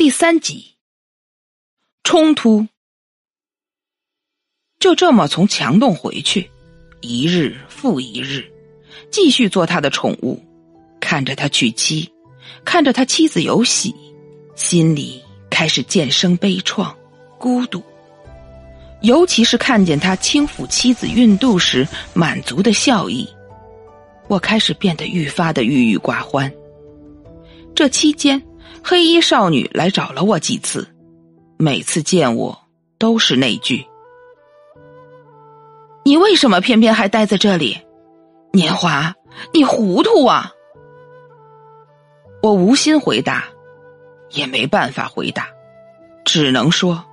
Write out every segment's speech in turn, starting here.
第三集。冲突。就这么从墙洞回去，一日复一日，继续做他的宠物，看着他娶妻，看着他妻子有喜，心里开始渐生悲怆、孤独。尤其是看见他轻抚妻子孕肚时满足的笑意，我开始变得愈发的郁郁寡欢。这期间，黑衣少女来找了我几次，每次见我都是那句：“你为什么偏偏还待在这里？年华，你糊涂啊！”我无心回答，也没办法回答，只能说。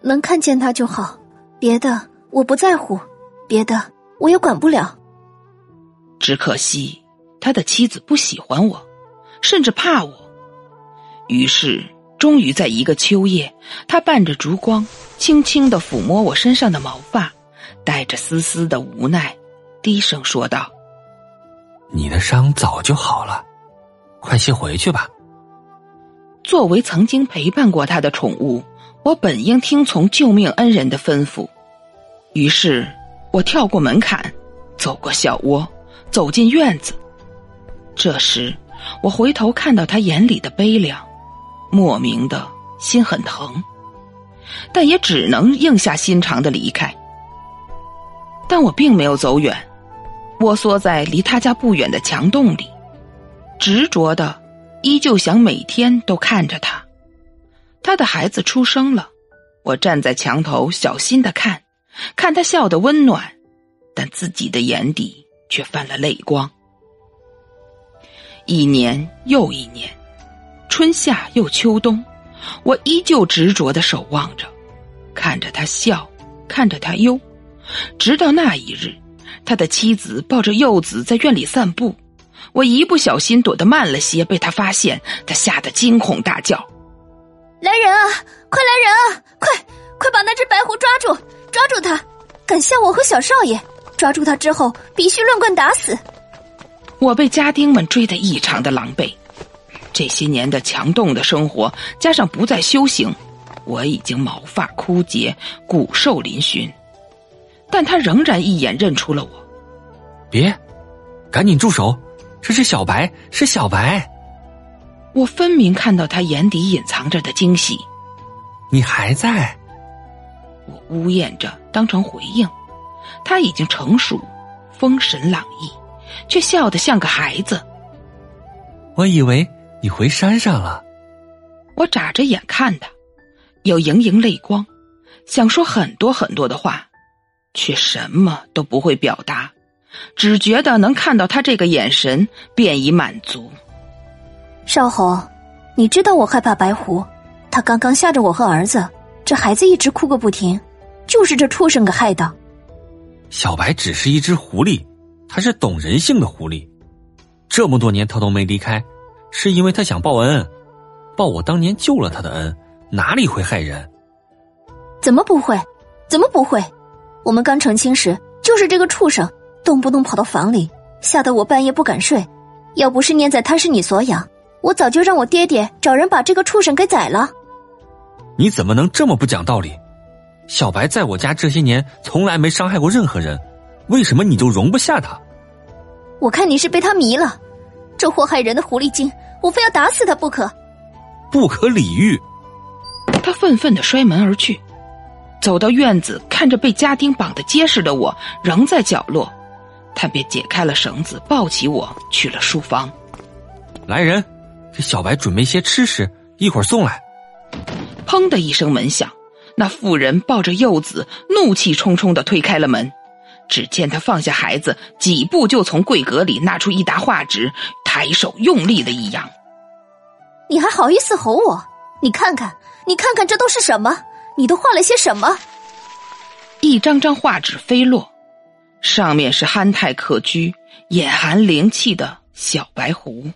能看见他就好，别的我不在乎，别的我也管不了。只可惜他的妻子不喜欢我，甚至怕我。于是，终于在一个秋夜，他伴着烛光，轻轻的抚摸我身上的毛发，带着丝丝的无奈，低声说道：“你的伤早就好了，快些回去吧。”作为曾经陪伴过他的宠物。我本应听从救命恩人的吩咐，于是我跳过门槛，走过小窝，走进院子。这时，我回头看到他眼里的悲凉，莫名的心很疼，但也只能硬下心肠的离开。但我并没有走远，我缩在离他家不远的墙洞里，执着的，依旧想每天都看着他。他的孩子出生了，我站在墙头，小心的看，看他笑得温暖，但自己的眼底却泛了泪光。一年又一年，春夏又秋冬，我依旧执着的守望着，看着他笑，看着他忧，直到那一日，他的妻子抱着幼子在院里散步，我一不小心躲得慢了些，被他发现，他吓得惊恐大叫。来人啊！快来人啊！快快把那只白狐抓住！抓住他！敢吓我和小少爷！抓住他之后，必须乱棍打死！我被家丁们追得异常的狼狈。这些年的强冻的生活，加上不再修行，我已经毛发枯竭，骨瘦嶙峋。但他仍然一眼认出了我。别，赶紧住手！这是小白，是小白。我分明看到他眼底隐藏着的惊喜。你还在？我呜咽着当成回应。他已经成熟，风神朗逸，却笑得像个孩子。我以为你回山上了。我眨着眼看他，有盈盈泪光，想说很多很多的话，却什么都不会表达，只觉得能看到他这个眼神便已满足。少红，你知道我害怕白狐，他刚刚吓着我和儿子，这孩子一直哭个不停，就是这畜生给害的。小白只是一只狐狸，它是懂人性的狐狸，这么多年他都没离开，是因为他想报恩，报我当年救了他的恩，哪里会害人？怎么不会？怎么不会？我们刚成亲时，就是这个畜生，动不动跑到房里，吓得我半夜不敢睡。要不是念在他是你所养。我早就让我爹爹找人把这个畜生给宰了。你怎么能这么不讲道理？小白在我家这些年从来没伤害过任何人，为什么你就容不下他？我看你是被他迷了，这祸害人的狐狸精，我非要打死他不可。不可理喻！他愤愤的摔门而去，走到院子，看着被家丁绑得结实的我仍在角落，他便解开了绳子，抱起我去了书房。来人！给小白准备些吃食，一会儿送来。砰的一声门响，那妇人抱着幼子，怒气冲冲的推开了门。只见他放下孩子，几步就从柜格里拿出一沓画纸，抬手用力的一扬。你还好意思吼我？你看看，你看看，这都是什么？你都画了些什么？一张张画纸飞落，上面是憨态可掬、眼含灵气的小白狐。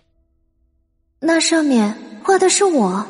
那上面画的是我。